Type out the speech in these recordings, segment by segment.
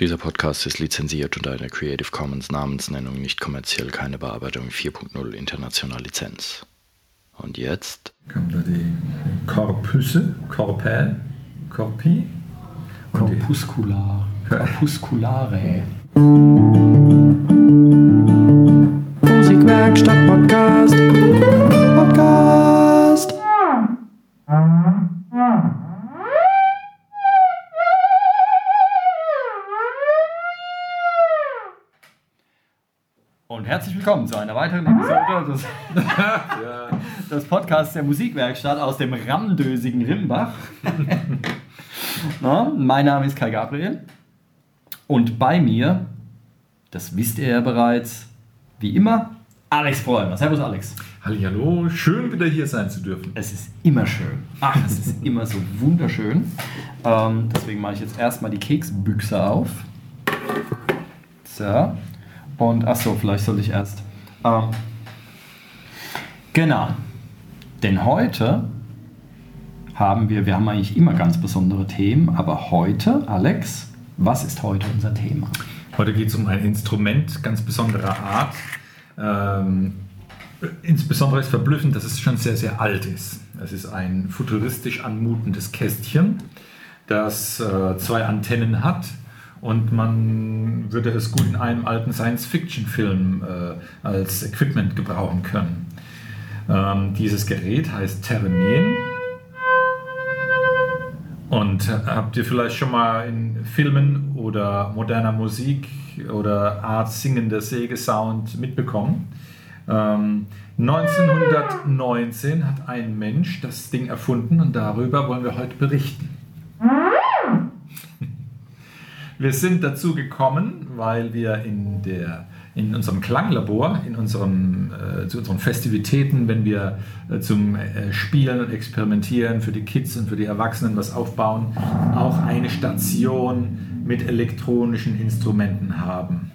Dieser Podcast ist lizenziert unter einer Creative Commons Namensnennung nicht kommerziell, keine Bearbeitung 4.0 international Lizenz. Und jetzt? Kommen da die Korpüsse, Korpä, Korpi? Corpuscular. Corpusculare. Musikwerkstatt Podcast. Willkommen zu einer weiteren Episode des, des Podcasts der Musikwerkstatt aus dem rammdösigen Rimbach. Na, mein Name ist Kai Gabriel und bei mir, das wisst ihr ja bereits, wie immer, Alex Bräumer. Servus Alex. Hallihallo, schön wieder hier sein zu dürfen. Es ist immer schön. Ach, es ist immer so wunderschön. Ähm, deswegen mache ich jetzt erstmal die Keksbüchse auf. So. Und achso, vielleicht soll ich erst. Ähm, genau. Denn heute haben wir, wir haben eigentlich immer ganz besondere Themen, aber heute, Alex, was ist heute unser Thema? Heute geht es um ein Instrument ganz besonderer Art. Ähm, insbesondere ist verblüffend, dass es schon sehr, sehr alt ist. Es ist ein futuristisch anmutendes Kästchen, das äh, zwei Antennen hat und man würde es gut in einem alten Science-Fiction-Film äh, als Equipment gebrauchen können. Ähm, dieses Gerät heißt Termin. Und äh, habt ihr vielleicht schon mal in Filmen oder moderner Musik oder Art singender Sägesound mitbekommen? Ähm, 1919 hat ein Mensch das Ding erfunden und darüber wollen wir heute berichten. Wir sind dazu gekommen, weil wir in, der, in unserem Klanglabor, in unserem, äh, zu unseren Festivitäten, wenn wir äh, zum äh, Spielen und Experimentieren für die Kids und für die Erwachsenen was aufbauen, auch eine Station mit elektronischen Instrumenten haben.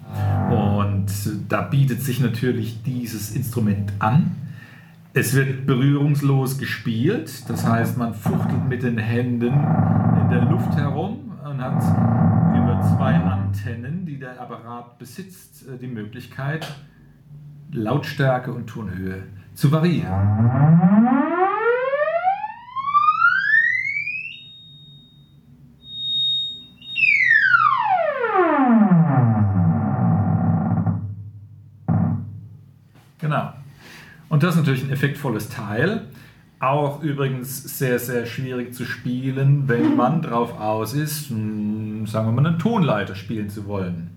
Und da bietet sich natürlich dieses Instrument an. Es wird berührungslos gespielt, das heißt, man fuchtelt mit den Händen in der Luft herum und hat zwei Antennen, die der Apparat besitzt, äh, die Möglichkeit, Lautstärke und Tonhöhe zu variieren. Genau. Und das ist natürlich ein effektvolles Teil. Auch übrigens sehr, sehr schwierig zu spielen, wenn man drauf aus ist, mh, sagen wir mal, einen Tonleiter spielen zu wollen.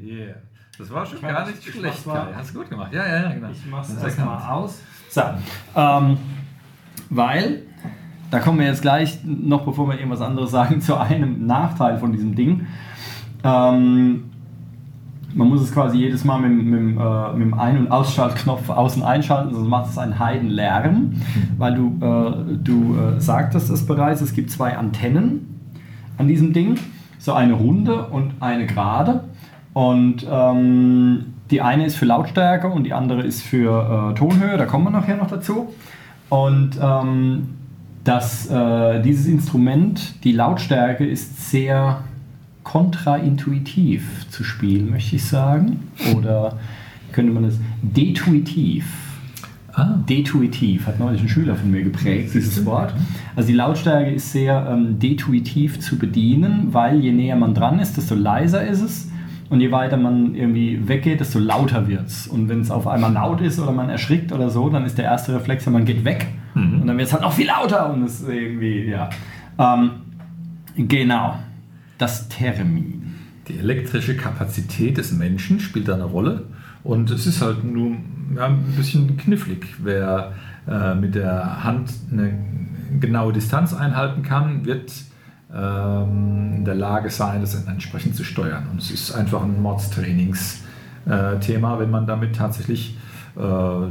Yeah. Das war schon Ich mach gar nicht ich schlecht, mach's mal-. Hast du gut gemacht. Ja, ja, ja, genau. Ich mache es Das ist erstmal aus. So, ähm, weil, da kommen wir jetzt gleich, noch bevor wir irgendwas anderes sagen, zu einem Nachteil von diesem Ding. Ähm, man muss es quasi jedes Mal mit, mit, dem, äh, mit dem Ein- und Ausschaltknopf außen einschalten, sonst macht es einen Heidenlärm, weil du, äh, du äh, sagtest es bereits, es gibt zwei Antennen an diesem Ding, so eine runde und eine gerade. Und ähm, die eine ist für Lautstärke und die andere ist für äh, Tonhöhe, da kommen wir nachher noch dazu. Und ähm, das, äh, dieses Instrument, die Lautstärke ist sehr kontraintuitiv zu spielen, möchte ich sagen. Oder könnte man das detuitiv. Ah. Detuitiv hat neulich ein Schüler von mir geprägt, dieses Wort. Also die Lautstärke ist sehr ähm, detuitiv zu bedienen, weil je näher man dran ist, desto leiser ist es. Und je weiter man irgendwie weggeht, desto lauter wird es. Und wenn es auf einmal laut ist oder man erschrickt oder so, dann ist der erste Reflex, ja, man geht weg. Und dann wird es halt noch viel lauter und es ist irgendwie, ja. Ähm, genau. Das Termin. Die elektrische Kapazität des Menschen spielt da eine Rolle. Und es ist halt nur ja, ein bisschen knifflig. Wer äh, mit der Hand eine genaue Distanz einhalten kann, wird in der Lage sein, das entsprechend zu steuern. Und es ist einfach ein Mods-Trainingsthema, wenn man damit tatsächlich äh,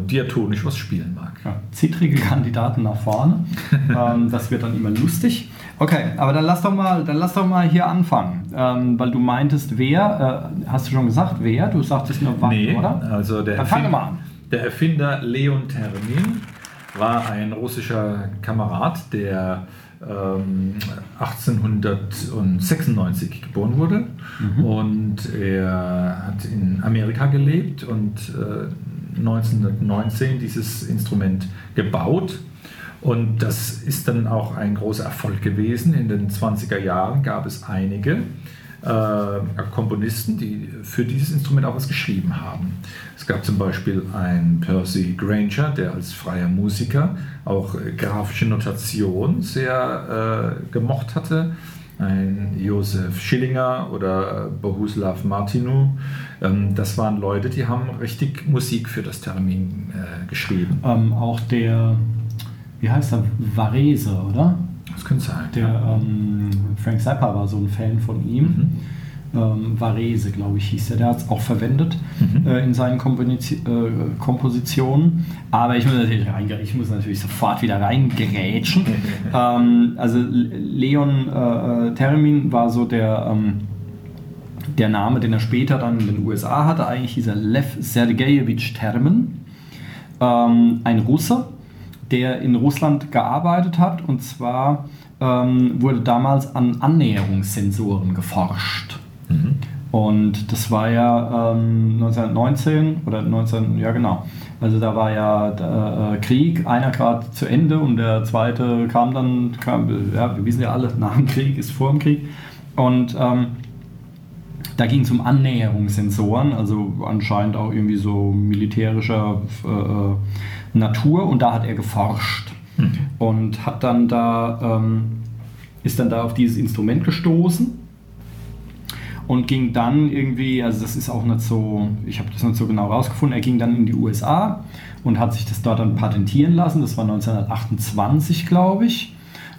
diatonisch was spielen mag. Ja, zittrige Kandidaten nach vorne. ähm, das wird dann immer lustig. Okay, aber dann lass doch mal, dann lass doch mal hier anfangen, ähm, weil du meintest, wer, äh, hast du schon gesagt, wer? Du sagtest nur wann, nee, oder? Also der, Dann Erfind- mal an. der Erfinder Leon Termin war ein russischer Kamerad, der ähm, 1896 geboren wurde. Und er hat in Amerika gelebt und äh, 1919 dieses Instrument gebaut. Und das ist dann auch ein großer Erfolg gewesen. In den 20er Jahren gab es einige äh, Komponisten, die für dieses Instrument auch was geschrieben haben. Es gab zum Beispiel einen Percy Granger, der als freier Musiker auch äh, grafische Notation sehr äh, gemocht hatte. Ein Josef Schillinger oder Bohuslav Martinu. Ähm, das waren Leute, die haben richtig Musik für das Termin äh, geschrieben. Ähm, auch der, wie heißt er, Varese, oder? Das könnte sein. Der ähm, Frank Zappa war so ein Fan von ihm. Mhm. Ähm, Varese, glaube ich, hieß der. Der hat es auch verwendet Mhm. äh, in seinen Komponiz äh, Kompositionen. Aber ich muss natürlich, reinge- ich muss natürlich sofort wieder reingerätschen. ähm, also Leon äh, Termin war so der, ähm, der Name, den er später dann in den USA hatte. Eigentlich hieß er Lev Sergejewitsch Termen. Ähm, ein Russe, der in Russland gearbeitet hat. Und zwar ähm, wurde damals an Annäherungssensoren geforscht. Und das war ja ähm, 1919 oder 19, ja genau. Also da war ja der, äh, Krieg, einer gerade zu Ende und der zweite kam dann, kam, ja, wir wissen ja alle, nach dem Krieg ist vor dem Krieg. Und ähm, da ging es um Annäherungssensoren, also anscheinend auch irgendwie so militärischer äh, äh, Natur und da hat er geforscht und hat dann da, ähm, ist dann da auf dieses Instrument gestoßen und ging dann irgendwie, also das ist auch nicht so, ich habe das nicht so genau rausgefunden, er ging dann in die USA und hat sich das dort dann patentieren lassen, das war 1928, glaube ich.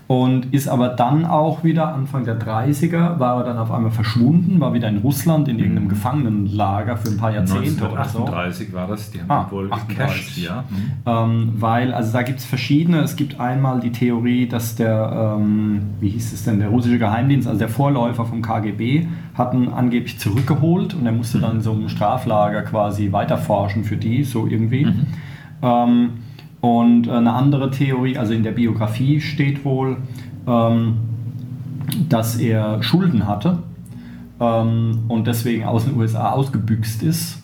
Und ist aber dann auch wieder, Anfang der 30er, war er dann auf einmal verschwunden, war wieder in Russland in irgendeinem Gefangenenlager für ein paar Jahrzehnte oder so. 1938 war das, die haben Ah, wohl 38. gecached, ja. Ähm, weil, also da gibt es verschiedene. Es gibt einmal die Theorie, dass der, ähm, wie hieß es denn, der russische Geheimdienst, also der Vorläufer vom KGB, hatten angeblich zurückgeholt und er musste dann in so einem Straflager quasi weiterforschen für die, so irgendwie. Ähm, und äh, eine andere Theorie, also in der Biografie steht wohl, ähm, dass er Schulden hatte ähm, und deswegen aus den USA ausgebüxt ist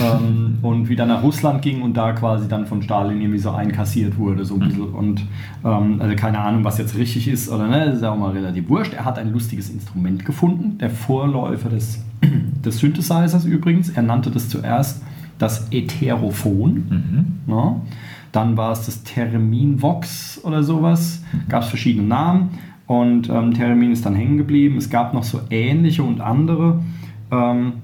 ähm, und wieder nach Russland ging und da quasi dann von Stalin irgendwie so einkassiert wurde. So ein bisschen. Und ähm, also keine Ahnung, was jetzt richtig ist oder ne, das ist auch mal relativ wurscht. Er hat ein lustiges Instrument gefunden, der Vorläufer des, des Synthesizers übrigens. Er nannte das zuerst das Ätherophon. Ne? Dann war es das Terminvox oder sowas. Gab es verschiedene Namen. Und ähm, Theremin ist dann hängen geblieben. Es gab noch so ähnliche und andere ähm,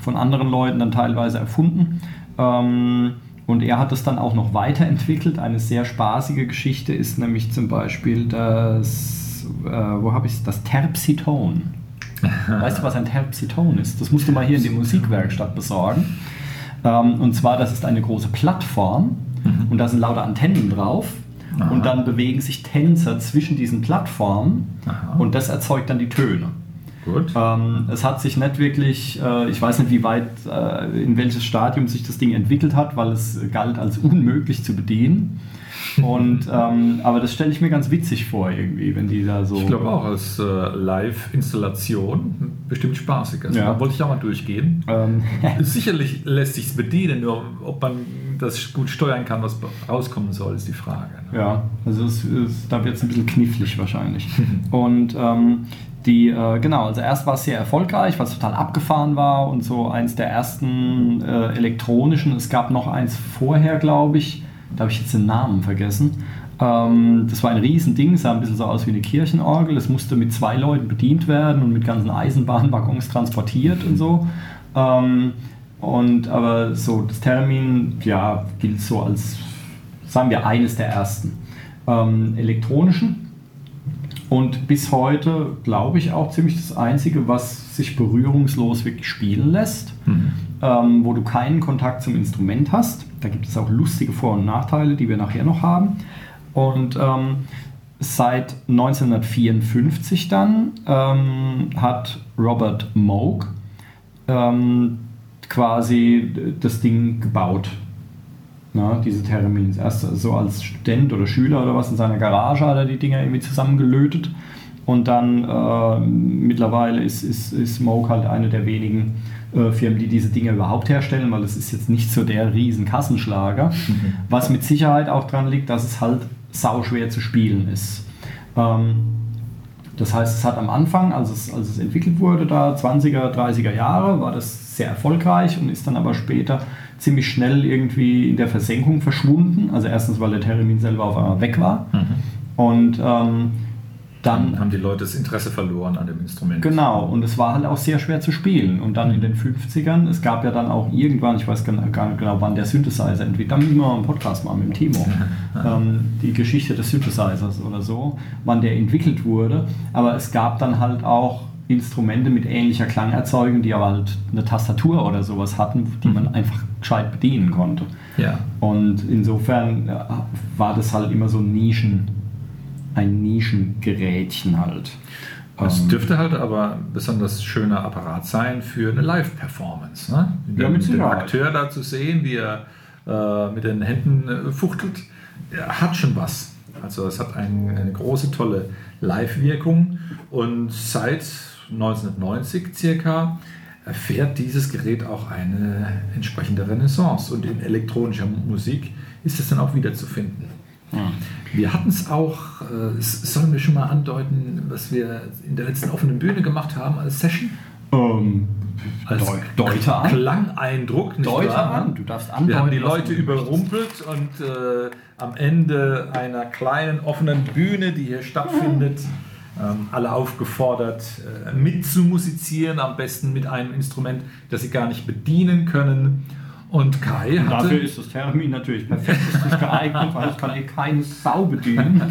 von anderen Leuten dann teilweise erfunden. Ähm, und er hat es dann auch noch weiterentwickelt. Eine sehr spaßige Geschichte ist nämlich zum Beispiel das, äh, wo habe ich das Terpsiton. Weißt du, was ein Terpsiton ist? Das musst du mal hier in die Musikwerkstatt besorgen. Ähm, und zwar, das ist eine große Plattform und da sind lauter Antennen drauf. Und dann bewegen sich Tänzer zwischen diesen Plattformen Aha. und das erzeugt dann die Töne. Gut. Ähm, es hat sich nicht wirklich, äh, ich weiß nicht, wie weit, äh, in welches Stadium sich das Ding entwickelt hat, weil es galt als unmöglich zu bedienen. Und, ähm, aber das stelle ich mir ganz witzig vor, irgendwie, wenn die da so. Ich glaube auch als äh, Live-Installation bestimmt spaßig. Also Ja. da wollte ich auch mal durchgehen. Ähm, Sicherlich lässt sich es bedienen, nur ob man das gut steuern kann, was rauskommen soll, ist die Frage. Ne? Ja, also es, es, da wird es ein bisschen knifflig wahrscheinlich. Und ähm, die, äh, genau, also erst war es sehr erfolgreich, weil es total abgefahren war und so eins der ersten äh, elektronischen. Es gab noch eins vorher, glaube ich. Da habe ich jetzt den Namen vergessen. Ähm, das war ein Riesending, sah ein bisschen so aus wie eine Kirchenorgel. Es musste mit zwei Leuten bedient werden und mit ganzen Eisenbahnwaggons transportiert und so. Ähm, und aber so das Termin, ja, gilt so als, sagen wir, eines der ersten ähm, elektronischen. Und bis heute, glaube ich, auch ziemlich das Einzige, was sich berührungslos wirklich spielen lässt, ähm, wo du keinen Kontakt zum Instrument hast. da gibt es auch lustige Vor- und Nachteile, die wir nachher noch haben. Und ähm, seit 1954 dann ähm, hat Robert Moog ähm, quasi das Ding gebaut. Na, diese Termins. Erst so als Student oder Schüler oder was in seiner Garage hat er die Dinger irgendwie zusammengelötet. Und dann äh, mittlerweile ist, ist, ist Moog halt eine der wenigen äh, Firmen, die diese Dinge überhaupt herstellen, weil es ist jetzt nicht so der riesen Kassenschlager. Mhm. Was mit Sicherheit auch dran liegt, dass es halt sauschwer zu spielen ist. Ähm, das heißt, es hat am Anfang, als es, als es entwickelt wurde, da 20er, 30er Jahre, war das sehr erfolgreich und ist dann aber später ziemlich schnell irgendwie in der Versenkung verschwunden. Also erstens, weil der Termin selber auf einmal weg war. Mhm. Und ähm, dann haben die Leute das Interesse verloren an dem Instrument. Genau, und es war halt auch sehr schwer zu spielen. Und dann in den 50ern, es gab ja dann auch irgendwann, ich weiß gar nicht genau, wann der Synthesizer entwickelt, da müssen wir mal einen Podcast machen mit dem Timo, ähm, die Geschichte des Synthesizers oder so, wann der entwickelt wurde. Aber es gab dann halt auch Instrumente mit ähnlicher Klangerzeugung, die aber halt eine Tastatur oder sowas hatten, die man mhm. einfach gescheit bedienen konnte. Ja. Und insofern äh, war das halt immer so ein Nischen ein Nischengerätchen halt. Es ähm, dürfte halt aber ein besonders schöner Apparat sein für eine Live-Performance. Ne? Ja, mit den Akteur da zu sehen, wie er äh, mit den Händen äh, fuchtelt, er hat schon was. Also es hat ein, eine große, tolle Live-Wirkung und seit 1990 circa erfährt dieses Gerät auch eine entsprechende Renaissance und in elektronischer Musik ist es dann auch wieder zu finden. Ja. Wir hatten es auch, äh, sollen wir schon mal andeuten, was wir in der letzten offenen Bühne gemacht haben als Session? Ähm, als Deute an. Klangeindruck. Nicht Deute wahr? an, du darfst andeuten. Wir haben die Leute überrumpelt und äh, am Ende einer kleinen offenen Bühne, die hier stattfindet, ähm, alle aufgefordert, äh, mitzumusizieren, am besten mit einem Instrument, das sie gar nicht bedienen können. Und Kai hatte, Dafür ist das Termin natürlich perfekt geeignet, weil es kann eh keine Sau bedienen.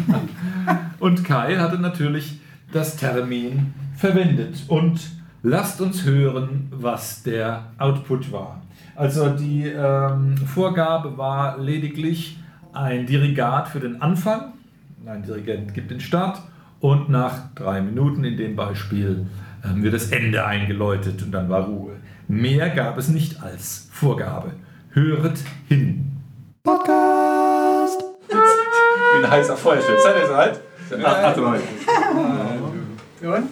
und Kai hatte natürlich das Termin verwendet. Und lasst uns hören, was der Output war. Also die ähm, Vorgabe war lediglich ein Dirigat für den Anfang. Ein Dirigent gibt den Start und nach drei Minuten in dem Beispiel ähm, wird das Ende eingeläutet und dann war Ruhe. Mehr gab es nicht als Vorgabe. Höret hin. Podcast! Wie ein heißer Feuerschutz. Seid ihr soweit? Ach, Achtung. Und?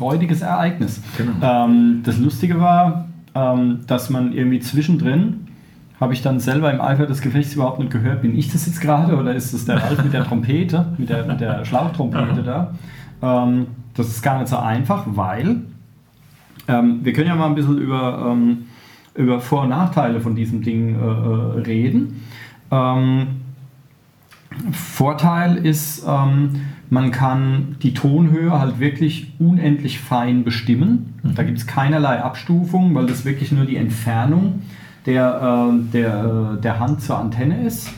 Freudiges Ereignis. Genau. Ähm, das Lustige war, ähm, dass man irgendwie zwischendrin, habe ich dann selber im Eifer des Gefechts überhaupt nicht gehört, bin ich das jetzt gerade oder ist das der Ralf mit der Trompete, mit der, mit der Schlauchtrompete da? Ähm, das ist gar nicht so einfach, weil ähm, wir können ja mal ein bisschen über, ähm, über Vor- und Nachteile von diesem Ding äh, äh, reden. Ähm, Vorteil ist, ähm, man kann die Tonhöhe halt wirklich unendlich fein bestimmen. Da gibt es keinerlei Abstufung, weil das wirklich nur die Entfernung der, äh, der, äh, der Hand zur Antenne ist.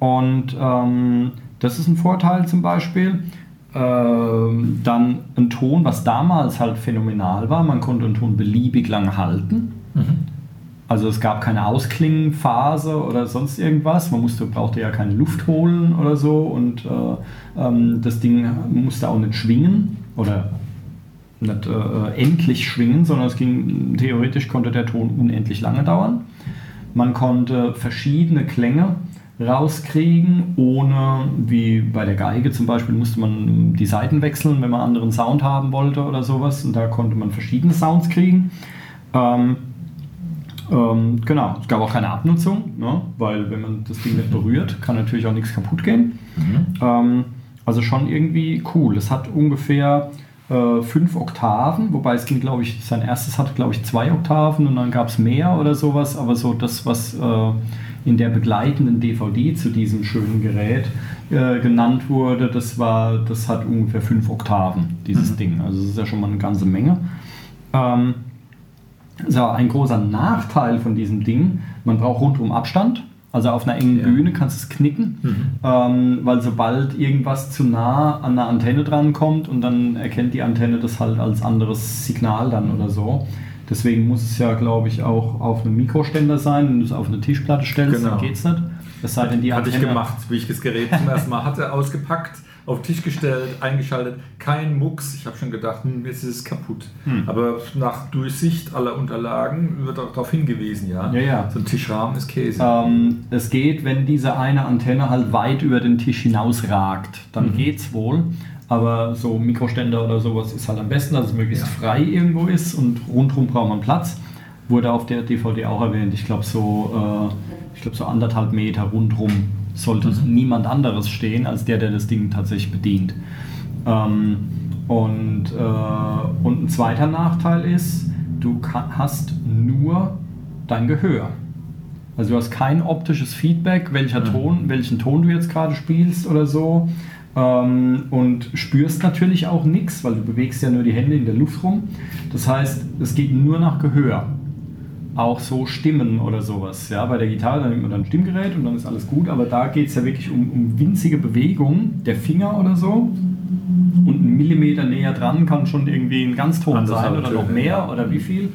Und ähm, das ist ein Vorteil zum Beispiel. Ähm, dann ein Ton, was damals halt phänomenal war, man konnte einen Ton beliebig lang halten. Also es gab keine Ausklingenphase oder sonst irgendwas. Man musste, brauchte ja keine Luft holen oder so und äh, ähm, das Ding musste auch nicht schwingen oder nicht äh, endlich schwingen, sondern es ging theoretisch konnte der Ton unendlich lange dauern. Man konnte verschiedene Klänge rauskriegen, ohne, wie bei der Geige zum Beispiel, musste man die Seiten wechseln, wenn man anderen Sound haben wollte oder sowas. Und da konnte man verschiedene Sounds kriegen. Ähm, ähm, genau, es gab auch keine Abnutzung, ne? weil wenn man das Ding nicht berührt, kann natürlich auch nichts kaputt gehen. Ähm, also schon irgendwie cool. Es hat ungefähr äh, fünf Oktaven, wobei es ging, glaube ich, sein erstes hatte, glaube ich, zwei Oktaven und dann gab es mehr oder sowas, aber so das, was äh, in der begleitenden DVD zu diesem schönen Gerät äh, genannt wurde, das war, das hat ungefähr fünf Oktaven, dieses Ding. Also das ist ja schon mal eine ganze Menge. Ähm, so, ein großer Nachteil von diesem Ding, man braucht rundum Abstand. Also auf einer engen Ja. Bühne kannst du es knicken, ähm, weil sobald irgendwas zu nah an einer Antenne drankommt und dann erkennt die Antenne das halt als anderes Signal dann oder so. Deswegen muss es ja, glaube ich, auch auf einem Mikroständer sein. Wenn du es auf eine Tischplatte stellst, Genau. dann geht es nicht. Es sei denn, die Hatte ich Antenne- gemacht, wie ich das Gerät zum ersten Mal hatte, ausgepackt, auf den Tisch gestellt, eingeschaltet, kein Mucks. Ich habe schon gedacht, hm, jetzt ist es kaputt. Hm. Aber nach Durchsicht aller Unterlagen wird auch darauf hingewiesen, ja. Ja, ja. So ein Tischrahmen ist Käse. Ähm, es geht, wenn diese eine Antenne halt weit über den Tisch hinausragt, dann Mhm. geht's wohl. Aber so Mikroständer oder sowas ist halt am besten, dass es möglichst frei irgendwo ist und rundherum braucht man Platz. Wurde auf der DVD auch erwähnt. Ich glaube so, äh, ich glaube so anderthalb Meter rundherum sollte Mhm. niemand anderes stehen als der, der das Ding tatsächlich bedient. Ähm, und, äh, und ein zweiter Nachteil ist, du hast nur dein Gehör. Also du hast kein optisches Feedback, welcher Ton, welchen Ton du jetzt gerade spielst oder so. Ähm, und spürst natürlich auch nichts, weil du bewegst ja nur die Hände in der Luft rum. Das heißt, es geht nur nach Gehör. Auch so Stimmen oder sowas. Ja, bei der Gitarre dann nimmt man dann ein Stimmgerät und dann ist alles gut, aber da geht es ja wirklich um, um winzige Bewegungen der Finger oder so. Und einen Millimeter näher dran kann schon irgendwie ein Ganzton Andere sein oder noch mehr ja. oder wie viel.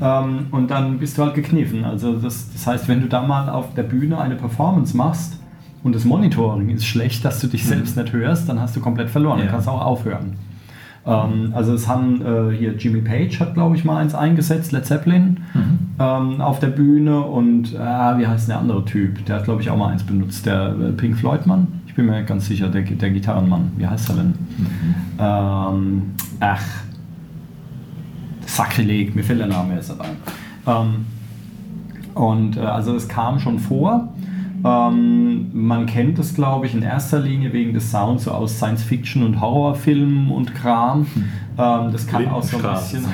Ähm, und dann bist du halt gekniffen. Also das, das heißt, wenn du da mal auf der Bühne eine Performance machst und das Monitoring ist schlecht, dass du dich selbst nicht hörst, dann hast du komplett verloren. Dann Ja. kannst du auch aufhören. Ähm, also es haben äh, hier Jimmy Page hat glaube ich mal eins eingesetzt, Led Zeppelin ähm, auf der Bühne und äh, wie heißt der andere Typ? Der hat glaube ich auch mal eins benutzt, der äh, Pink Floyd Mann. Ich bin mir nicht ganz sicher, der, der Gitarrenmann. Wie heißt er denn? Ähm, ach, Sakrileg, mir fällt der Name jetzt dabei. Ähm, und äh, also es kam schon vor. Ähm, man kennt es, glaube ich, in erster Linie wegen des Sounds so aus Science-Fiction und Horrorfilmen und Kram. Ähm, das kann auch so ein bisschen.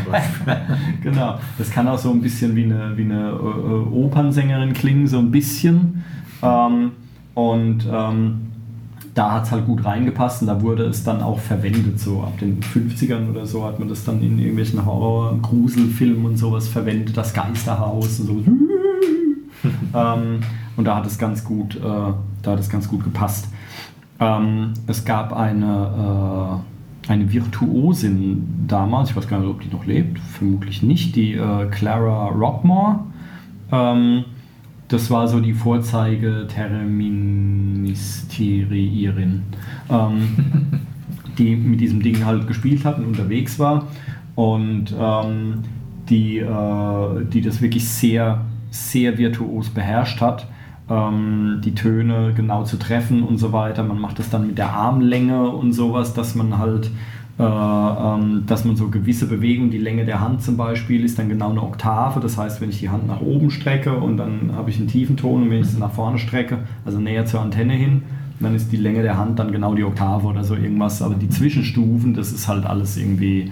genau. Das kann auch so ein bisschen wie eine, wie eine äh, äh, Opernsängerin klingen, so ein bisschen. Ähm, und ähm, da hat es halt gut reingepasst und da wurde es dann auch verwendet. So ab den 50ern oder so hat man das dann in irgendwelchen Horror-Gruselfilmen und sowas verwendet, das Geisterhaus und so. ähm, und da hat es ganz gut, äh, da hat es ganz gut gepasst. Ähm, es gab eine, äh, eine Virtuosin damals, ich weiß gar nicht, ob die noch lebt, vermutlich nicht, die äh, Clara Rockmore. Ähm, das war so die Vorzeige Terministerierin, ähm, die mit diesem Ding halt gespielt hat und unterwegs war und ähm, die, äh, die das wirklich sehr, sehr virtuos beherrscht hat. ähm, die Töne genau zu treffen und so weiter. Man macht das dann mit der Armlänge und sowas, dass man halt äh, ähm, dass man so gewisse Bewegungen, die Länge der Hand zum Beispiel ist dann genau eine Oktave. Das heißt, wenn ich die Hand nach oben strecke und dann habe ich einen tiefen Ton und wenn ich sie nach vorne strecke, also näher zur Antenne hin, dann ist die Länge der Hand dann genau die Oktave oder so irgendwas. Aber die Zwischenstufen, das ist halt alles irgendwie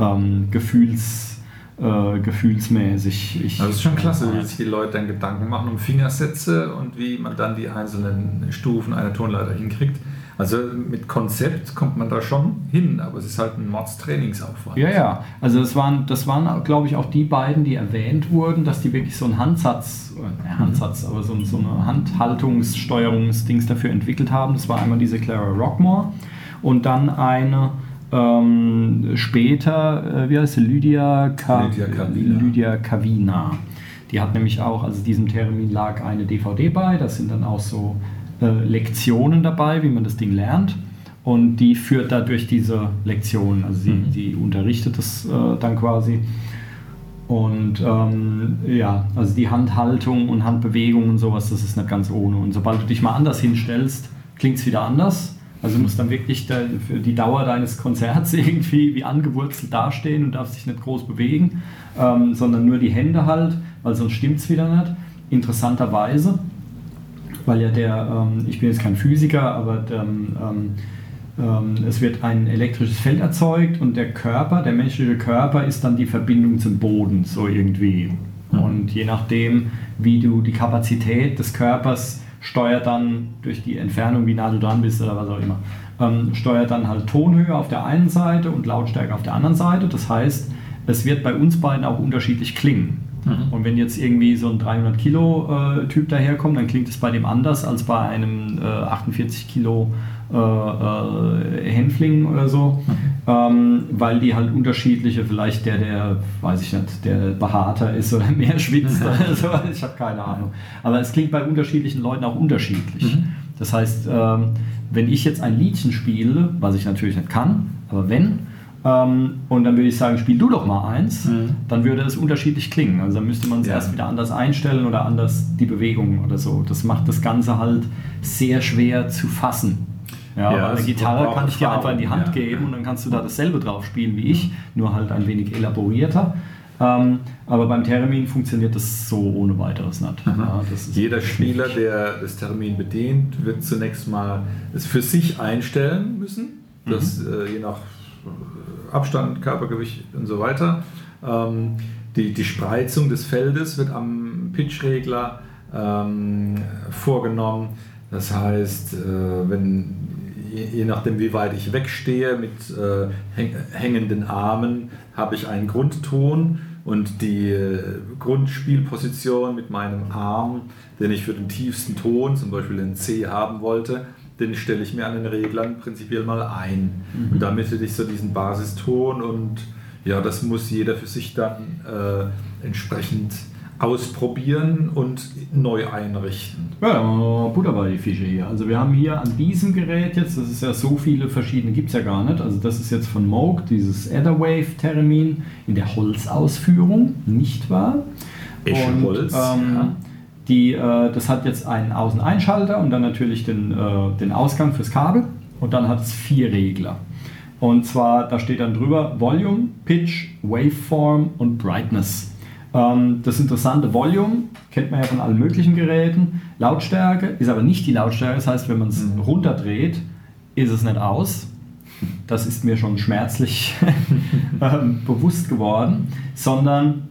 ähm, Gefühls, äh, gefühlsmäßig. Ich, das ist schon klasse, wie sich die Leute dann Gedanken machen um Fingersätze und wie man dann die einzelnen Stufen einer Tonleiter hinkriegt. Also mit Konzept kommt man da schon hin, aber es ist halt ein Mordstrainingsaufwand. Ja, ja. Also das waren, das waren glaube ich, auch die beiden, die erwähnt wurden, dass die wirklich so einen Handsatz, äh, Handsatz, aber so, so eine Handhaltungssteuerungsdings dafür entwickelt haben. Das war einmal diese Clara Rockmore und dann eine ähm, später, äh, wie heißt sie, Lydia, Ka Lydia, Kavina. Lydia Kavina. Die hat nämlich auch, also diesem Termin lag eine DVD bei, das sind dann auch so äh, Lektionen dabei, wie man das Ding lernt. Und die führt da durch diese Lektionen. Also sie, mhm. die unterrichtet das äh, dann quasi. Und ähm, ja, also die Handhaltung und Handbewegung und sowas, das ist nicht ganz ohne. Und sobald du dich mal anders hinstellst, klingt es wieder anders. Also du musst dann wirklich für die Dauer deines Konzerts irgendwie wie angewurzelt dastehen und darfst dich nicht groß bewegen, ähm, sondern nur die Hände halt, weil sonst stimmt es wieder nicht. Interessanterweise weil ja der, ähm, ich bin jetzt kein Physiker, aber der, ähm, ähm, es wird ein elektrisches Feld erzeugt und der Körper, der menschliche Körper ist dann die Verbindung zum Boden, so irgendwie. Und je nachdem, wie du die Kapazität des Körpers steuert dann durch die Entfernung, wie nah du dran bist oder was auch immer, ähm, steuert dann halt Tonhöhe auf der einen Seite und Lautstärke auf der anderen Seite. Das heißt, es wird bei uns beiden auch unterschiedlich klingen. Mhm. Und wenn jetzt irgendwie so ein 300 Kilo äh, Typ daherkommt, dann klingt es bei dem anders als bei einem äh, 48 Kilo äh, äh, Hänfling oder so, mhm. Ähm, weil die halt unterschiedliche, vielleicht der, der, weiß ich nicht, der behaarter ist oder mehr schwitzt oder so, ich habe keine Ahnung. Aber es klingt bei unterschiedlichen Leuten auch unterschiedlich. Mhm. Das heißt, ähm, wenn ich jetzt ein Liedchen spiele, was ich natürlich nicht kann, aber wenn, ähm, und dann würde ich sagen, spiel du doch mal eins, mhm. dann würde es unterschiedlich klingen. Also dann müsste man es ja. erst wieder anders einstellen oder anders die Bewegung oder so. Das macht das Ganze halt sehr schwer zu fassen. Ja, ja eine Gitarre kann ich dir einfach in die Hand ja. geben und dann kannst du da dasselbe drauf spielen wie ich, nur halt ein wenig elaborierter. Ähm, aber beim Termin funktioniert das so ohne weiteres nicht. Ja, Jeder Spieler, der das Termin bedient, wird zunächst mal es für sich einstellen müssen. Das mhm. äh, je nach Abstand, Körpergewicht und so weiter. Ähm, die, die Spreizung des Feldes wird am Pitchregler ähm, vorgenommen. Das heißt, äh, wenn, je, je, nachdem, wie weit ich wegstehe mit äh, hängenden Armen, habe ich einen Grundton und die äh, Grundspielposition mit meinem Arm, den ich für den tiefsten Ton, zum Beispiel den C haben wollte, den stelle ich mir an den Reglern prinzipiell mal ein. Mhm. Und damit hätte ich so diesen Basiston und ja, das muss jeder für sich dann äh, entsprechend ausprobieren und neu einrichten. Ja, Butter bei die Fische hier. Also wir haben hier an diesem Gerät jetzt, das ist ja so viele verschiedene, gibt es ja gar nicht. Also das ist jetzt von Moog, dieses Etherwave Theremin in der Holzausführung, nicht wahr? Eschenholz. Ähm, ja. Die, äh, das hat jetzt einen Außeneinschalter und dann natürlich den, äh, den Ausgang fürs Kabel und dann hat es vier Regler. Und zwar, da steht dann drüber Volume, Pitch, Waveform und Brightness. Ähm, das interessante Volume kennt man ja von allen möglichen Geräten. Lautstärke ist aber nicht die Lautstärke, das heißt, wenn man es mhm. runterdreht, ist es nicht aus. Das ist mir schon schmerzlich ähm, bewusst geworden, sondern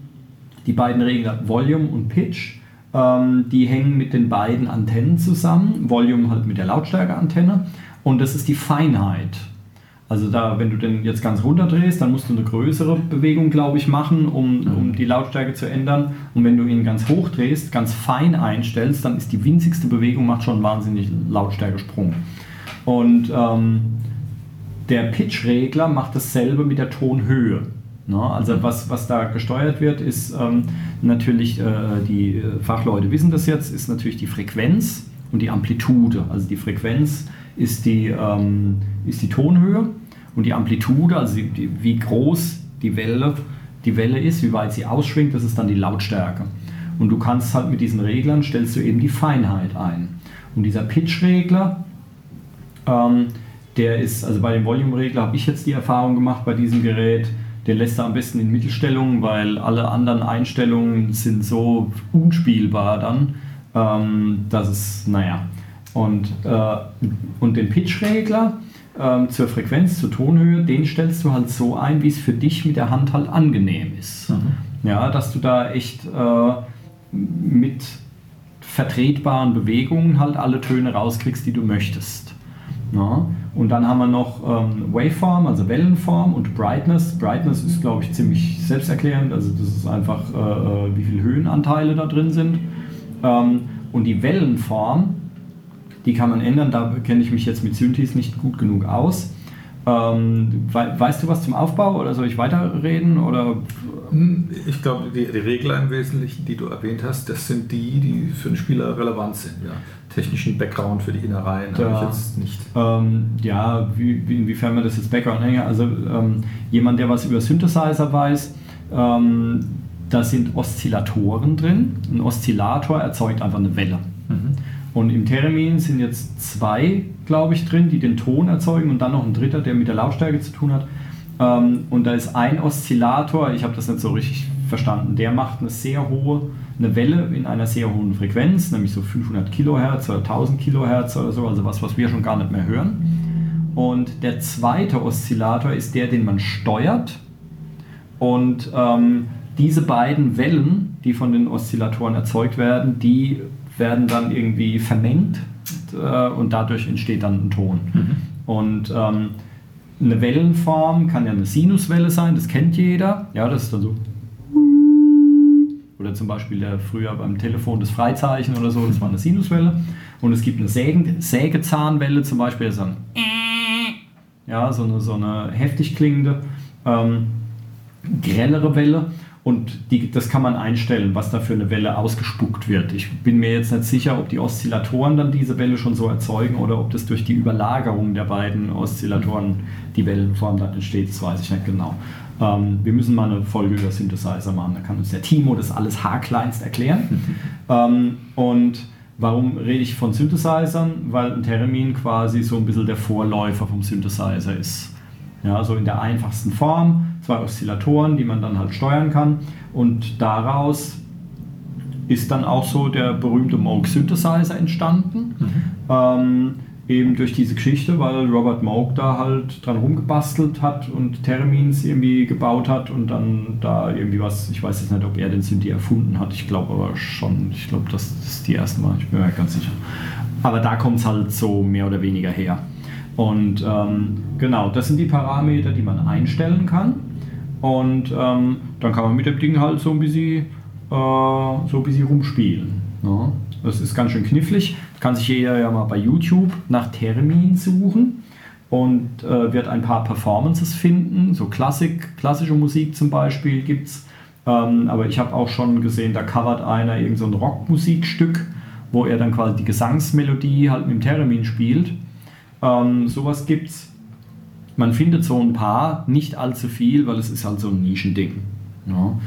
die beiden Regler Volume und Pitch ähm, die hängen mit den beiden Antennen zusammen, Volume halt mit der Lautstärkeantenne und das ist die Feinheit. Also da, wenn du den jetzt ganz runterdrehst, dann musst du eine größere Bewegung, glaube ich, machen, um, mhm. um die Lautstärke zu ändern. Und wenn du ihn ganz hoch drehst, ganz fein einstellst, dann ist die winzigste Bewegung macht schon einen wahnsinnig Lautstärkesprung. Und ähm, der Pitch-Regler macht dasselbe mit der Tonhöhe. Ne? Also was, was da gesteuert wird, ist ähm, natürlich, äh, die Fachleute wissen das jetzt, ist natürlich die Frequenz und die Amplitude. Also die Frequenz ist die, ähm, ist die Tonhöhe und die Amplitude, also die, wie groß die Welle, die Welle ist, wie weit sie ausschwingt, das ist dann die Lautstärke. Und du kannst halt mit diesen Reglern stellst du eben die Feinheit ein. Und dieser Pitch-Regler, ähm, der ist, also bei dem Volume-Regler habe ich jetzt die Erfahrung gemacht bei diesem Gerät, den lässt er am besten in Mittelstellungen, weil alle anderen Einstellungen sind so unspielbar dann, ähm, dass es, naja. Und, äh, und den Pitch-Regler ähm, zur Frequenz, zur Tonhöhe, den stellst du halt so ein, wie es für dich mit der Hand halt angenehm ist. Mhm. Ja, dass du da echt äh, mit vertretbaren Bewegungen halt alle Töne rauskriegst, die du möchtest. Ja. Und dann haben wir noch ähm, Waveform, also Wellenform und Brightness. Brightness ist, glaube ich, ziemlich selbsterklärend. Also das ist einfach, äh, äh, wie viele Höhenanteile da drin sind. Ähm, und die Wellenform, die kann man ändern. Da kenne ich mich jetzt mit Synthes nicht gut genug aus. Ähm, weißt du was zum Aufbau oder soll ich weiterreden? Oder? Hm, ich glaube, die, die, Regler im Wesentlichen, die du erwähnt hast, das sind die, die für den Spieler relevant sind. Ja. Technischen Background für die Innereien ja. habe ich jetzt nicht. Ähm, ja, wie, wie, inwiefern man das jetzt Background hängt. Also ähm, jemand, der was über Synthesizer weiß, ähm, da sind Oszillatoren drin. Ein Oszillator erzeugt einfach eine Welle. Mhm. Und im Theremin sind jetzt zwei, glaube ich, drin, die den Ton erzeugen und dann noch ein dritter, der mit der Lautstärke zu tun hat. Ähm, und da ist ein Oszillator, ich habe das nicht so richtig verstanden, der macht eine sehr hohe, eine Welle in einer sehr hohen Frequenz, nämlich so 500 Kilohertz oder 1000 Kilohertz oder so, also was, was wir schon gar nicht mehr hören. Und der zweite Oszillator ist der, den man steuert. Und ähm, diese beiden Wellen, die von den Oszillatoren erzeugt werden, die werden dann irgendwie vermengt äh, und dadurch entsteht dann ein Ton. Mhm. Und ähm, eine Wellenform kann ja eine Sinuswelle sein, das kennt jeder. Ja, das ist dann so. Oder zum Beispiel der früher beim Telefon das Freizeichen oder so, das war eine Sinuswelle. Und es gibt eine Sägen, Sägezahnwelle zum Beispiel, das ist dann ja, so eine, so eine heftig klingende, ähm, grellere Welle. Und die, das kann man einstellen, was da für eine Welle ausgespuckt wird. Ich bin mir jetzt nicht sicher, ob die Oszillatoren dann diese Welle schon so erzeugen oder ob das durch die Überlagerung der beiden Oszillatoren die Wellenform dann entsteht. Das weiß ich nicht genau. Ähm, wir müssen mal eine Folge über Synthesizer machen. Da kann uns der Timo das alles haarkleinst erklären. ähm, und warum rede ich von Synthesizern? Weil ein Theremin quasi so ein bisschen der Vorläufer vom Synthesizer ist. Ja, so in der einfachsten Form zwei Oszillatoren, die man dann halt steuern kann. Und daraus ist dann auch so der berühmte Moog Synthesizer entstanden. Mhm. Ähm, eben durch diese Geschichte, weil Robert Moog da halt dran rumgebastelt hat und Termins irgendwie gebaut hat und dann da irgendwie was, ich weiß jetzt nicht, ob er den Synthi erfunden hat, ich glaube aber schon, ich glaube, das ist die erste Mal, ich bin mir ganz sicher. Aber da kommt es halt so mehr oder weniger her. Und ähm, genau, das sind die Parameter, die man einstellen kann. Und ähm, dann kann man mit dem Ding halt so ein bisschen, äh, so ein bisschen rumspielen. Ja. Das ist ganz schön knifflig. Kann sich jeder ja mal bei YouTube nach Termin suchen und äh, wird ein paar Performances finden. So Klassik, klassische Musik zum Beispiel gibt es. Ähm, aber ich habe auch schon gesehen, da covert einer irgend so ein Rockmusikstück, wo er dann quasi die Gesangsmelodie halt mit dem Termin spielt. Ähm, sowas gibt's. Man findet so ein paar, nicht allzu viel, weil es ist halt so ein Nischending. Ja.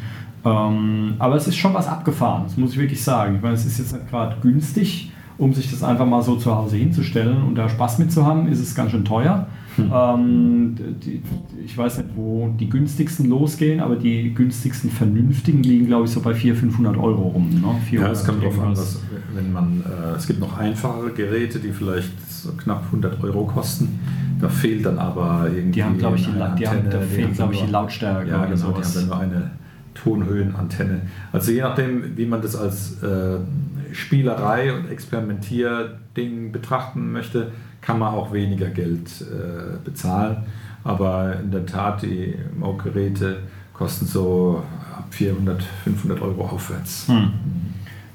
Ähm, aber es ist schon was abgefahren, das muss ich wirklich sagen. Ich meine, es ist jetzt nicht gerade günstig, um sich das einfach mal so zu Hause hinzustellen und da Spaß mit zu haben, ist es ganz schön teuer. Hm. Ähm, die, ich weiß nicht, wo die günstigsten losgehen, aber die günstigsten vernünftigen liegen, glaube ich, so bei 400, 500 Euro rum. Ne? 400, ja, es kommt darauf an, was, wenn man, äh, es gibt noch einfache Geräte, die vielleicht so knapp 100 Euro kosten. Da fehlt dann aber irgendwie. Die haben, glaube ich, die, Antenne, die haben, da fehlt, glaube ich, die Lautstärke. Ja, genau, sowas. die haben dann nur eine Tonhöhenantenne. Also je nachdem, wie man das als äh, Spielerei und Experimentierding betrachten möchte, kann man auch weniger Geld äh, bezahlen. Aber in der Tat, die Moog-Geräte kosten so ab 400, 500 Euro aufwärts. Hm.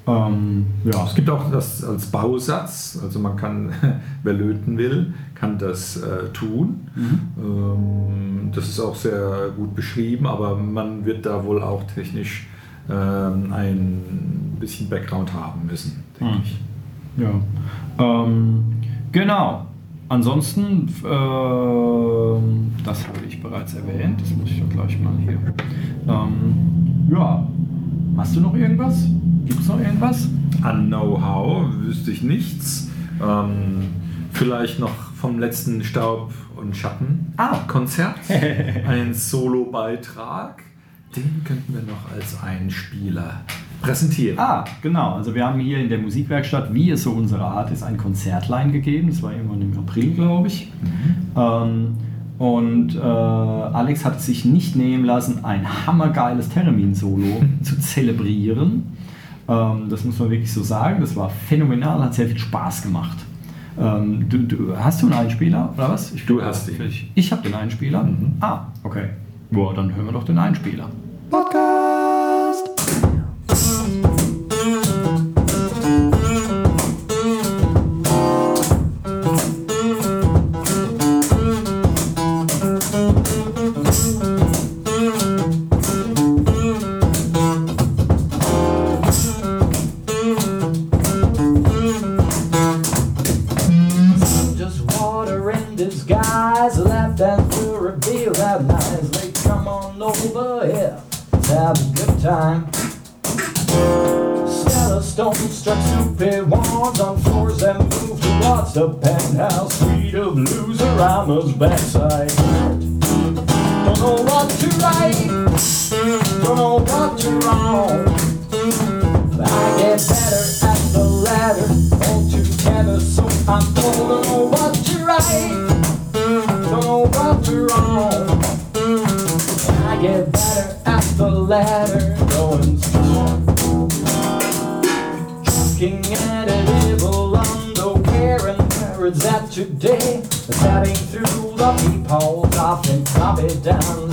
Ähm, ja. Es gibt auch das als Bausatz, also man kann, wer löten will, kann das äh, tun. Mhm. Ähm, das ist auch sehr gut beschrieben, aber man wird da wohl auch technisch ähm, ein bisschen Background haben müssen, denke mhm. ich. Ja, ähm, genau. Ansonsten, äh, das habe ich bereits erwähnt, das muss ich doch gleich mal hier. Ähm, ja, hast du noch irgendwas? Gibt es noch irgendwas? An Know-how wüsste ich nichts. Ähm, vielleicht noch vom letzten Staub und Schatten Ah. Konzert. Einen Solo-Beitrag. Den könnten wir noch als Einspieler präsentieren. Ah, genau. Also wir haben hier in der Musikwerkstatt, wie es so unsere Art ist, ein Konzertlein gegeben. Das war irgendwann im April, glaube ich. Ähm, und äh, Alex hat es sich nicht nehmen lassen, ein hammergeiles Theremin-Solo zu zelebrieren. Ähm, das muss man wirklich so sagen. Das war phänomenal, hat sehr viel Spaß gemacht. Ähm, du, du, hast du einen Einspieler oder was? Ich, Du hast ihn. Ich, ich habe den Einspieler. Ah, okay. Boah, dann hören wir doch den Einspieler. Podcast. Backside. Don't know what to write, don't know what to wrong. But I get better at the latter altogether, so I don't know what to write, don't know what to wrong. I get better at the latter, going strong. Looking at a evil underwear and where it's at today. Cutting through the peepholes, often drop it down.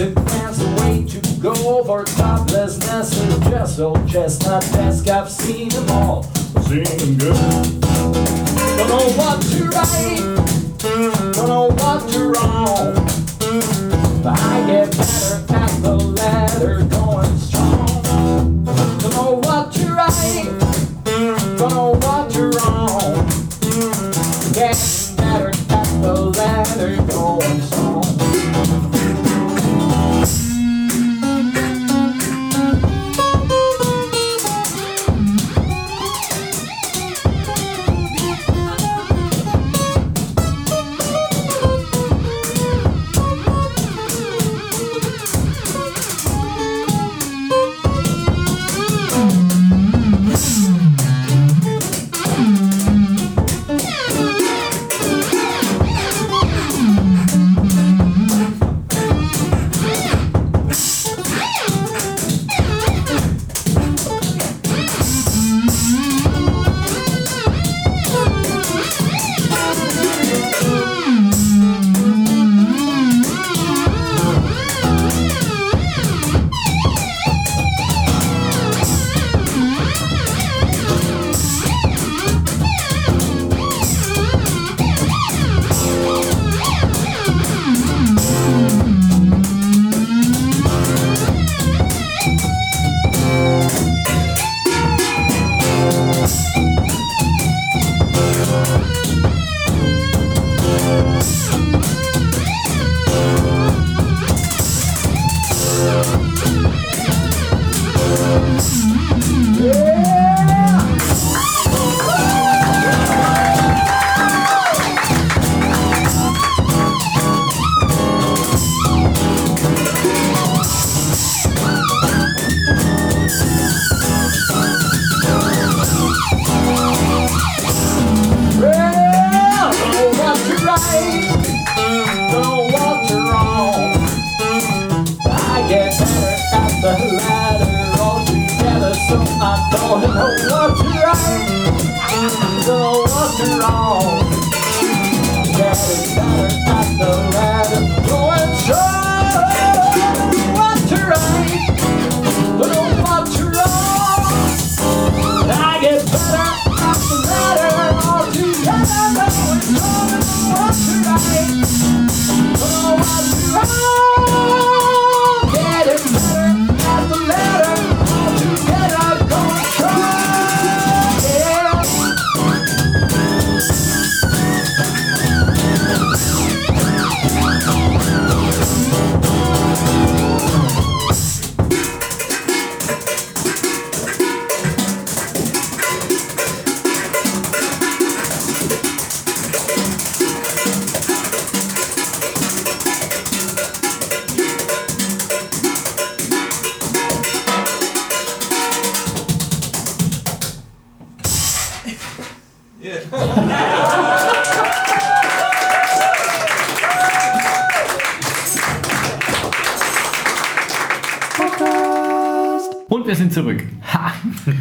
Plans the way to go for toplessness is just old chestnut desk. I've seen them all, seen them good. Don't know what to write, don't know what to wrong. But I get better at the letter, going strong. Don't know what to write, Bye. wrong? What's wrong? know what's wrong? That is better at the. Wir sind zurück. Ha!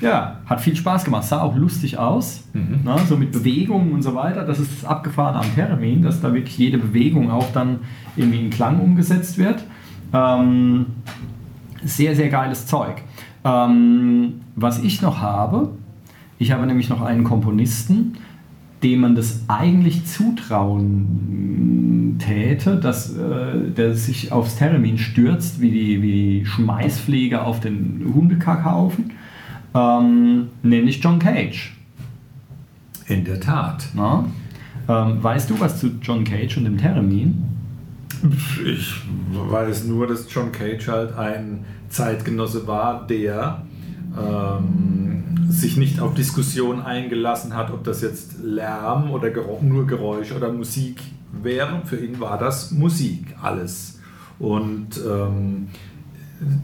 Ja, hat viel Spaß gemacht, sah auch lustig aus, na, so mit Bewegungen und so weiter. Das ist das Abgefahrene am Theremin, dass da wirklich jede Bewegung auch dann irgendwie in Klang umgesetzt wird. Ähm, sehr, sehr geiles Zeug. Ähm, was ich noch habe, ich habe nämlich noch einen Komponisten, dem man das eigentlich zutrauen täte, dass äh, der sich aufs Theremin stürzt, wie die, wie die Schmeißpflege auf den Hundekackhaufen, ähm, nämlich John Cage. In der Tat. Na? Ähm, weißt du was zu John Cage und dem Theremin? Ich weiß nur, dass John Cage halt ein Zeitgenosse war, der ähm, sich nicht auf Diskussion eingelassen hat, ob das jetzt Lärm oder Gero- nur Geräusch oder Musik wäre. Für ihn war das Musik, alles. Und ähm,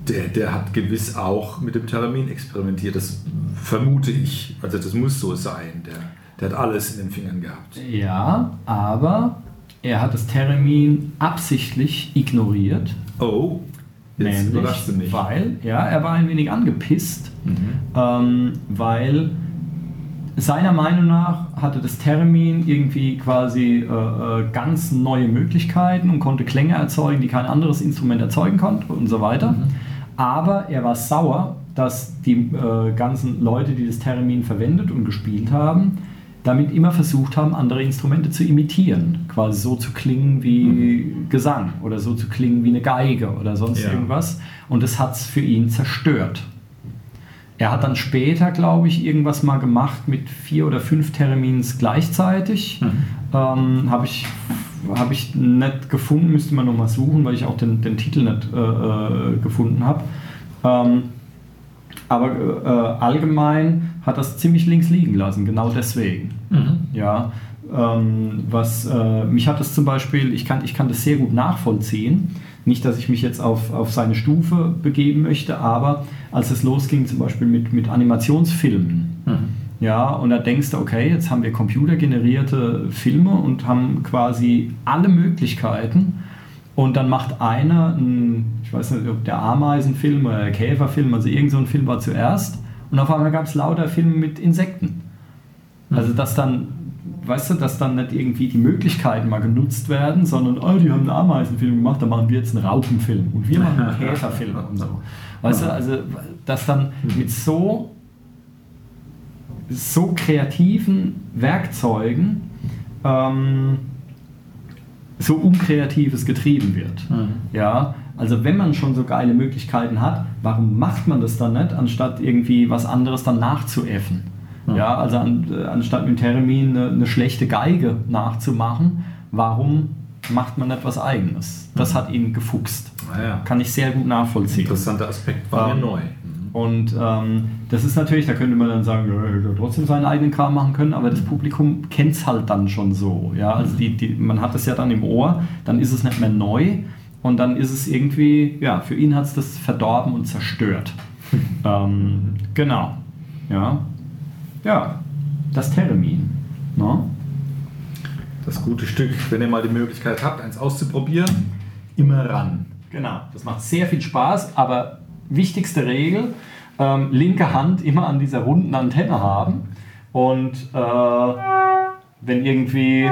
der, der hat gewiss auch mit dem Termin experimentiert. Das vermute ich. Also das muss so sein. Der, der hat alles in den Fingern gehabt. Ja, aber er hat das Theremin absichtlich ignoriert. Oh, jetzt Nämlich, überraschst du mich. weil, ja, er war ein wenig angepisst, ähm, weil seiner Meinung nach hatte das Theremin irgendwie quasi äh, äh, ganz neue Möglichkeiten und konnte Klänge erzeugen, die kein anderes Instrument erzeugen konnte und so weiter. Aber er war sauer, dass die äh, ganzen Leute, die das Theremin verwendet und gespielt haben, damit immer versucht haben, andere Instrumente zu imitieren. Quasi so zu klingen wie Gesang oder so zu klingen wie eine Geige oder sonst Ja. irgendwas. Und das hat es für ihn zerstört. Er hat dann später, glaube ich, irgendwas mal gemacht mit vier oder fünf Termins gleichzeitig. Ähm, Habe ich, hab ich nicht gefunden, müsste man nochmal suchen, weil ich auch den, den Titel nicht äh, äh, gefunden habe. Ähm, aber äh, allgemein hat das ziemlich links liegen lassen, genau deswegen. Ja, ähm, was äh, mich hat das zum Beispiel, ich kann, ich kann das sehr gut nachvollziehen. Nicht, dass ich mich jetzt auf, auf seine Stufe begeben möchte, aber als es losging, zum Beispiel mit, mit Animationsfilmen, ja, und da denkst du, okay, jetzt haben wir computergenerierte Filme und haben quasi alle Möglichkeiten. Und dann macht einer, ein, ich weiß nicht, ob der Ameisenfilm oder der Käferfilm, also irgend so ein Film war zuerst. Und auf einmal gab es lauter Filme mit Insekten. Also dass dann, weißt du, dass dann nicht irgendwie die Möglichkeiten mal genutzt werden, sondern, oh, die haben einen Ameisenfilm gemacht, da machen wir jetzt einen Raupenfilm und wir machen einen Käferfilm und so. Weißt du, also dass dann mit so, so kreativen Werkzeugen ähm, so Unkreatives getrieben wird. Ja, also wenn man schon so geile Möglichkeiten hat, warum macht man das dann nicht, anstatt irgendwie was anderes dann nachzuäffen? Ja, also an, äh, anstatt mit Termin eine, eine schlechte Geige nachzumachen, warum macht man nicht was Eigenes? Das hat ihn gefuchst. Naja, Kann ich sehr gut nachvollziehen. interessanter Aspekt war Ähm, mir neu. Und ähm, das ist natürlich, da könnte man dann sagen, ja, er hätte trotzdem seinen eigenen Kram machen können, aber das Publikum kennt es halt dann schon so. Ja? Also die, die, man hat es ja dann im Ohr, dann ist es nicht mehr neu und dann ist es irgendwie, ja, für ihn hat es das verdorben und zerstört. ähm, genau. Ja. Ja, das Theremin. Ne? Das gute Stück, wenn ihr mal die Möglichkeit habt, eins auszuprobieren, immer ran. Genau, das macht sehr viel Spaß, aber wichtigste Regel, ähm, linke Hand immer an dieser runden Antenne haben und äh, wenn irgendwie...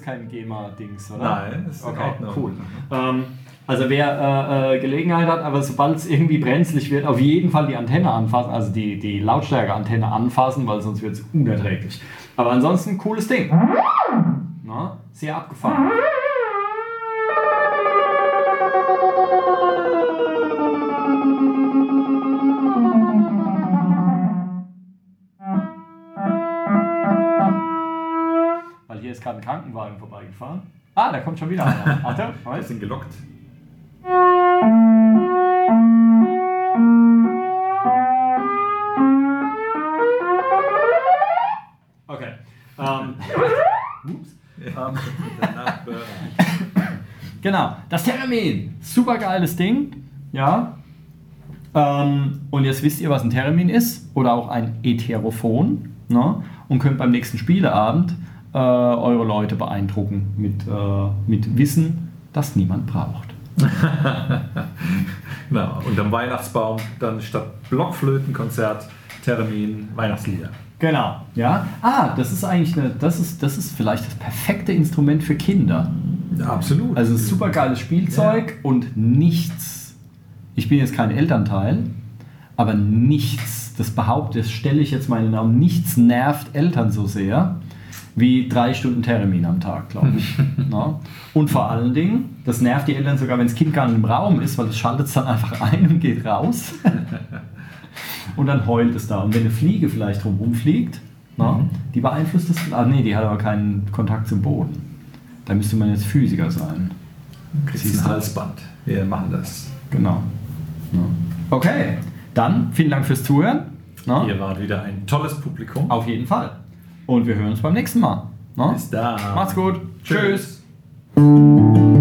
ist kein GEMA-Dings, oder? Nein, ist in okay, Ordnung. cool. Ähm, also wer äh, äh, Gelegenheit hat, aber sobald es irgendwie brenzlig wird, auf jeden Fall die Antenne anfassen, also die, die Lautstärke-Antenne anfassen, weil sonst wird es unerträglich. Aber ansonsten cooles Ding. Na, sehr abgefahren. Ist gerade ein Krankenwagen vorbeigefahren. Ah, da kommt schon wieder einer. Warte, Wir Moment. sind gelockt. Okay. Ähm, ups. Ähm. Genau, das Termin. Super geiles Ding. Ja. Ähm, und jetzt wisst ihr, was ein Termin ist oder auch ein Heterophon. Ne? Und könnt beim nächsten Spieleabend äh, eure Leute beeindrucken mit, äh, mit Wissen, das niemand braucht. Genau. Und am Weihnachtsbaum dann statt Blockflötenkonzert, Termin, Weihnachtslieder. Genau. Ja. Ah, das ist eigentlich eine, das ist, das ist vielleicht das perfekte Instrument für Kinder. Ja, absolut. Also ein super geiles Spielzeug und nichts. Ich bin jetzt kein Elternteil, aber nichts, das behaupte, das stelle ich jetzt meinen Namen, nichts nervt Eltern so sehr wie drei Stunden Termin am Tag, glaube ich. Na? Und vor allen Dingen, das nervt die Eltern sogar, wenn das Kind gar nicht im Raum ist, weil das schaltet es dann einfach ein und geht raus. und dann heult es da. Und wenn eine Fliege vielleicht drumherum fliegt, na, die beeinflusst das. Ah, nee, die hat aber keinen Kontakt zum Boden. Da müsste man jetzt Physiker sein. Kriegst ein. Halsband. Wir machen das. Genau. Ja. Okay, dann vielen Dank fürs Zuhören. Na? Ihr wart wieder ein tolles Publikum. Auf jeden Fall. Und wir hören uns beim nächsten Mal. Na? Bis dann. Macht's gut. Tschüss. Tschüss.